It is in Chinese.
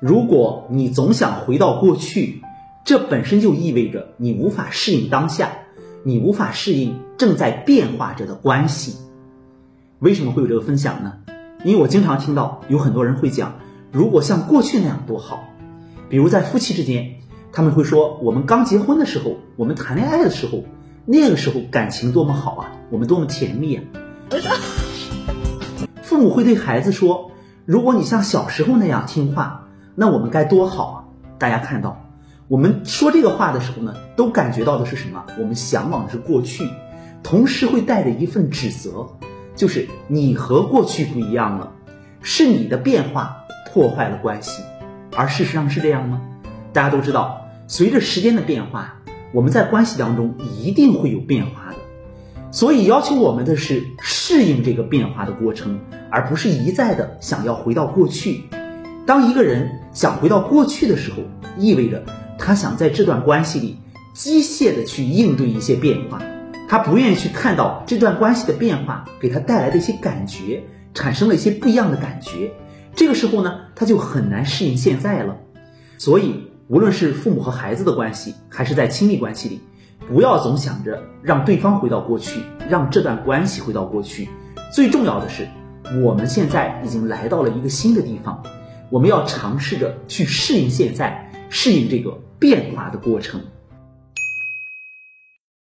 如果你总想回到过去，这本身就意味着你无法适应当下，你无法适应正在变化着的关系。为什么会有这个分享呢？因为我经常听到有很多人会讲，如果像过去那样多好。比如在夫妻之间，他们会说，我们刚结婚的时候，我们谈恋爱的时候，那个时候感情多么好啊，我们多么甜蜜啊。父母会对孩子说，如果你像小时候那样听话，那我们该多好啊。大家看到，我们说这个话的时候呢，都感觉到的是什么？我们向往的是过去，同时会带着一份指责。就是你和过去不一样了，是你的变化破坏了关系，而事实上是这样吗？大家都知道，随着时间的变化，我们在关系当中一定会有变化的，所以要求我们的是适应这个变化的过程，而不是一再的想要回到过去。当一个人想回到过去的时候，意味着他想在这段关系里机械的去应对一些变化。他不愿意去看到这段关系的变化给他带来的一些感觉，产生了一些不一样的感觉。这个时候呢，他就很难适应现在了。所以，无论是父母和孩子的关系，还是在亲密关系里，不要总想着让对方回到过去，让这段关系回到过去。最重要的是，我们现在已经来到了一个新的地方，我们要尝试着去适应现在，适应这个变化的过程。